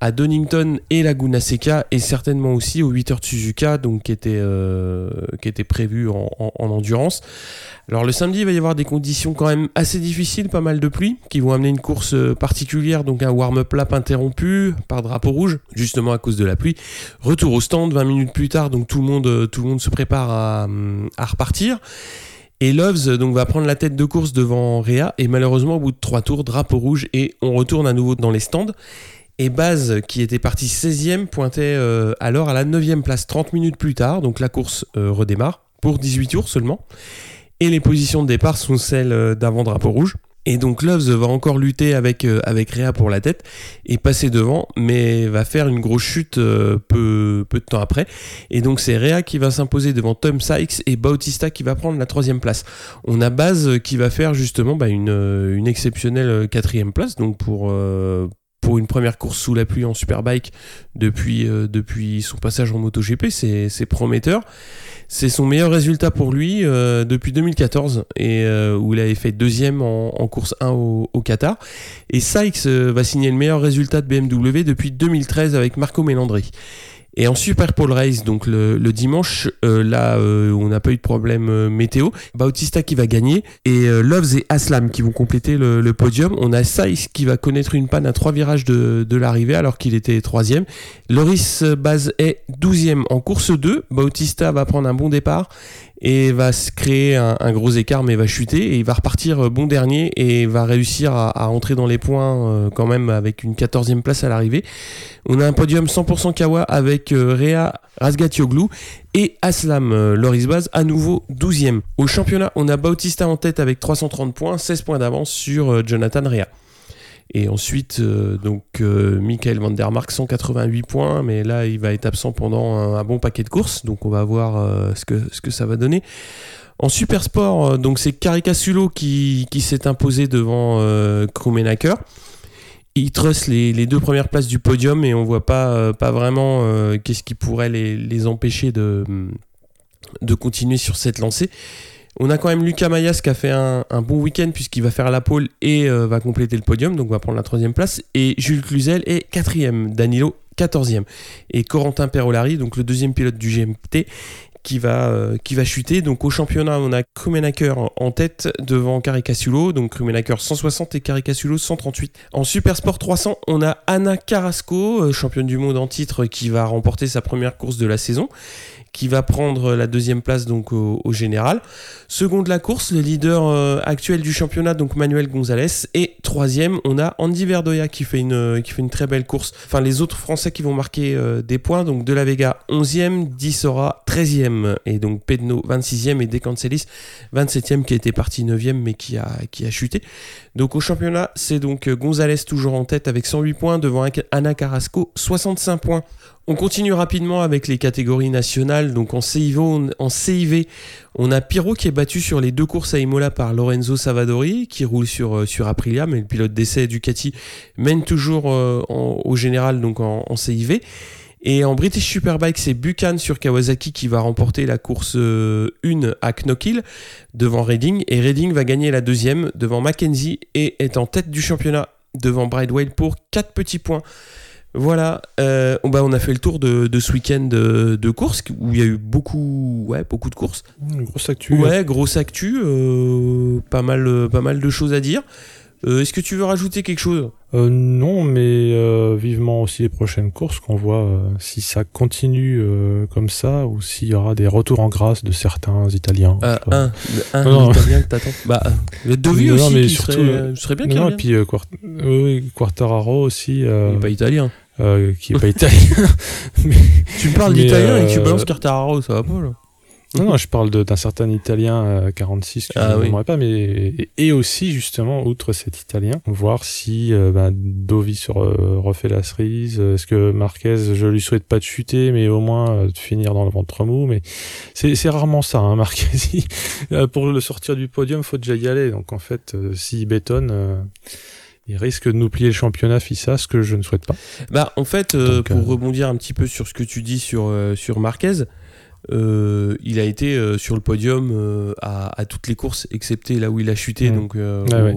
à Donington et Laguna Seca et certainement aussi aux 8 heures de Suzuka, donc qui était, euh, qui était prévu en endurance. Alors le samedi, il va y avoir des conditions quand même assez difficiles, pas mal de pluie, qui vont amener une course euh, particulière, donc un warm-up lap interrompu par drapeau rouge, justement à cause de la pluie. Retour au stand 20 minutes plus tard, donc tout le monde, euh, tout le monde se prépare à, hum, repartir. Et Loves euh, donc va prendre la tête de course devant Réa et malheureusement au bout de trois tours, drapeau rouge et on retourne à nouveau dans les stands. Et Baz, qui était parti 16e, pointait euh, alors à la 9e place 30 minutes plus tard, donc la course redémarre pour 18 tours seulement. Et les positions de départ sont celles d'avant drapeau rouge. Et donc Loves va encore lutter avec, euh, avec Réa pour la tête et passer devant, mais va faire une grosse chute euh, peu, peu de temps après. Et donc c'est Réa qui va s'imposer devant Tom Sykes et Bautista qui va prendre la troisième place. On a Baz qui va faire justement bah, une, euh, une exceptionnelle euh, quatrième place, donc pour, euh, pour une première course sous la pluie en Superbike depuis, euh, depuis son passage en MotoGP, c'est prometteur. C'est son meilleur résultat pour lui euh, depuis 2014 et euh, où il avait fait deuxième en, course 1 au, au Qatar. Et Sykes va signer le meilleur résultat de BMW depuis 2013 avec Marco Melandri. Et en Super Pole Race, donc le, le dimanche, euh, là, euh, on n'a pas eu de problème euh, météo. Bautista qui va gagner et euh, Loves et Aslam qui vont compléter le, le podium. On a Saïs qui va connaître une panne à trois virages de, de l'arrivée alors qu'il était troisième. Loris Baz est 12e en course 2. Bautista va prendre un bon départ et va se créer un, gros écart mais va chuter et il va repartir euh, bon dernier et va réussir à, à entrer dans les points euh, quand même avec une 14e place à l'arrivée. On a un podium 100% Kawa avec euh, Réa Razgatioglu et Aslam euh, Loris Baz à nouveau 12e. Au championnat, on a Bautista en tête avec 330 points, 16 points d'avance sur Jonathan Réa. Et ensuite, euh, donc, euh, Michael Van Der Mark, 188 points, mais là, il va être absent pendant un, bon paquet de courses, donc on va voir euh, ce, que, ce que ça va donner. En super sport, donc c'est Caricasulo qui, qui s'est imposé devant Krummenacher. Il trusse les, les deux premières places du podium et on voit pas, pas vraiment qu'est-ce qui pourrait les, les empêcher de, de continuer sur cette lancée. On a quand même Lucas Mayas qui a fait un, bon week-end puisqu'il va faire la pole et euh, va compléter le podium, donc va prendre la troisième place. Et Jules Cluzel est quatrième, Danilo quatorzième. Et Corentin Perolari, donc le deuxième pilote du GMT, qui va, euh, qui va chuter. Donc au championnat, on a Krumenacker en tête devant Caricasulo. Donc Krumenacker 160 et Caricasulo 138. En Super Sport 300, on a Anna Carrasco, euh, championne du monde en titre, qui va remporter sa première course de la saison qui va prendre la deuxième place donc au, général. Seconde la course, le leader euh, actuel du championnat donc Manuel Gonzalez et troisième on a Andy Verdoya qui fait une qui fait une très belle course. Enfin les autres Français qui vont marquer euh, des points donc De La Vega 11e, Dissora 13e et donc Pedno 26e et Decancelis 27e qui était parti 9e mais qui a qui a chuté. Donc au championnat c'est donc Gonzalez toujours en tête avec 108 points devant Anna Carrasco 65 points. On continue rapidement avec les catégories nationales. Donc en CIV, on, en on a Piro qui est battu sur les deux courses à Imola par Lorenzo Savadori, qui roule sur, euh, Aprilia, mais le pilote d'essai Ducati mène toujours euh, au général donc en, CIV. Et en British Superbike, c'est Buchan sur Kawasaki qui va remporter la course 1 euh, à Knockhill devant Redding. Et Redding va gagner la deuxième devant Mackenzie et est en tête du championnat devant Bridewell pour 4 petits points. Voilà, euh, bah, on a fait le tour de, ce week-end de, de, course où il y a eu beaucoup, ouais, beaucoup de courses. grosse actu. Ouais, grosse actu, euh, pas, mal, pas mal de choses à dire. Euh, est-ce que tu veux rajouter quelque chose? Euh, Non, mais euh, vivement aussi les prochaines courses qu'on voit si ça continue comme ça ou s'il y aura des retours en grâce de certains Italiens. un, un Italien que t'attends. Bah, le Dovi aussi, qui surtout, serait, bien. Non, et puis Quartararo aussi. Il n'est pas italien. Qui est pas italien. tu me parles d'italien et tu balances Quartararo, ça va pas là non, non, je parle d'un certain Italien 46 que ah, je ne pas, mais et, aussi justement outre cet Italien, voir si euh, ben, Dovi se refait la cerise. Est-ce que Marquez, je lui souhaite pas de chuter, mais au moins euh, de finir dans le ventre mou. Mais c'est rarement ça, hein, Marquez. Euh, pour le sortir du podium, faut déjà y aller. Donc en fait, s'il bétonne il risque de nous plier le championnat FISA, ce que je ne souhaite pas. Bah, en fait, pour rebondir un petit peu sur ce que tu dis sur, sur Marquez, euh, il a été euh, sur le podium euh, à, toutes les courses, excepté là où il a chuté. Mm. Donc, ah ouais.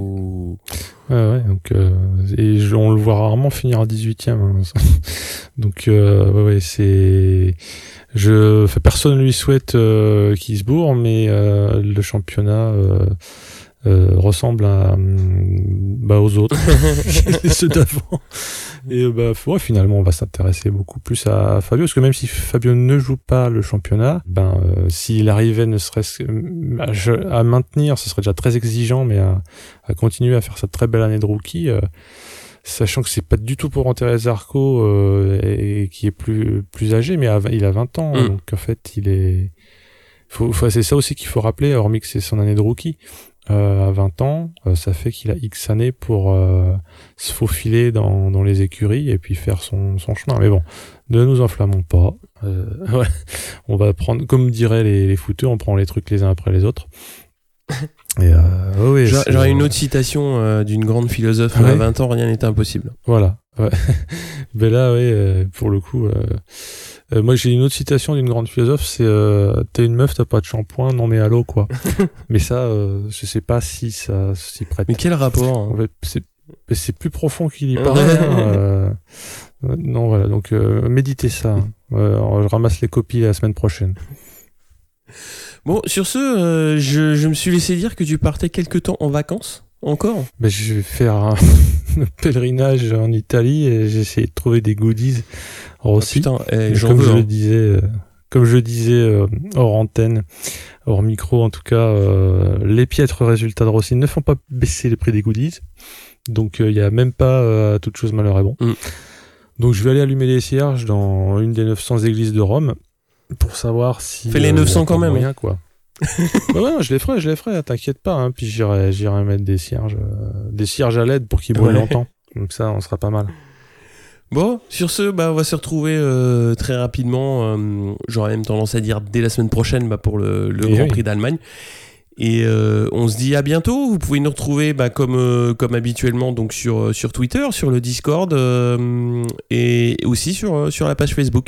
Ouais, donc, et on le voit rarement finir à 18ème. Hein. donc, ouais, c'est. Je, personne lui souhaite qu'il se bourre, mais le championnat ressemble à, bah, aux autres, ceux d'avant. Et bah ouais, finalement, on va s'intéresser beaucoup plus à Fabio, parce que même si Fabio ne joue pas le championnat, ben euh, s'il arrivait ne serait-ce à, maintenir, ce serait déjà très exigeant, mais à, à, continuer à faire cette très belle année de rookie. Euh, sachant que c'est pas du tout pour enterrer Zarco euh, et, qui est plus plus âgé mais il a 20 ans mm. donc en fait il est faut, faut c'est ça aussi qu'il faut rappeler hormis que c'est son année de rookie euh, à 20 ans, euh, ça fait qu'il a X années pour euh, se faufiler dans, les écuries et puis faire son, chemin. Mais bon, ne nous enflammons pas. Ouais. On va prendre, comme diraient les, les on prend les trucs les uns après les autres. Et oui, J'aurais une autre citation d'une grande philosophe. À 20 ans, rien n'est impossible. Voilà. Ouais. Mais là, oui, pour le coup, euh, moi, j'ai une autre citation d'une grande philosophe, c'est euh, T'es une meuf, t'as pas de shampoing, non mais allô quoi. mais ça, euh, je sais pas si ça s'y prête. Mais quel rapport hein C'est plus profond qu'il y paraît. Hein, euh, non, voilà, donc méditez ça. Hein. je ramasse les copies la semaine prochaine. Bon, sur ce, je, je me suis laissé dire que tu partais quelque temps en vacances. Encore ben, Je vais faire un pèlerinage en Italie et j'ai essayé de trouver des goodies Rossi. Ah, putain, eh, comme, je hein. disais, euh, comme je disais euh, hors antenne, hors micro en tout cas, euh, les piètres résultats de Rossi ne font pas baisser les prix des goodies. Donc il n'y a même pas toute chose malheur est bon. Mm. Donc je vais aller allumer les cierges dans une des 900 églises de Rome pour savoir si... Fais les 900 quand même. Rien, hein. quoi. bah ouais, je les ferai, je les ferai, t'inquiète pas. Hein. Puis j'irai, j'irai mettre des cierges, des cierges à LED pour qu'ils brûlent longtemps. Donc ça, on sera pas mal. Bon, sur ce, bah, on va se retrouver euh, très rapidement. Euh, j'aurais même tendance à dire dès la semaine prochaine bah, pour le, le Grand Prix d'Allemagne. Et euh, on se dit à bientôt. Vous pouvez nous retrouver bah, comme, comme habituellement donc sur, sur Twitter, sur le Discord et aussi sur, sur la page Facebook.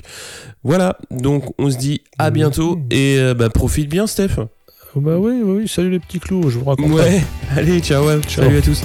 Voilà, donc on se dit à bientôt et bah, profite bien Steph. Oh bah oui, oui, salut les petits clous, je vous raconte. Ouais, allez, ciao, ciao. salut à tous.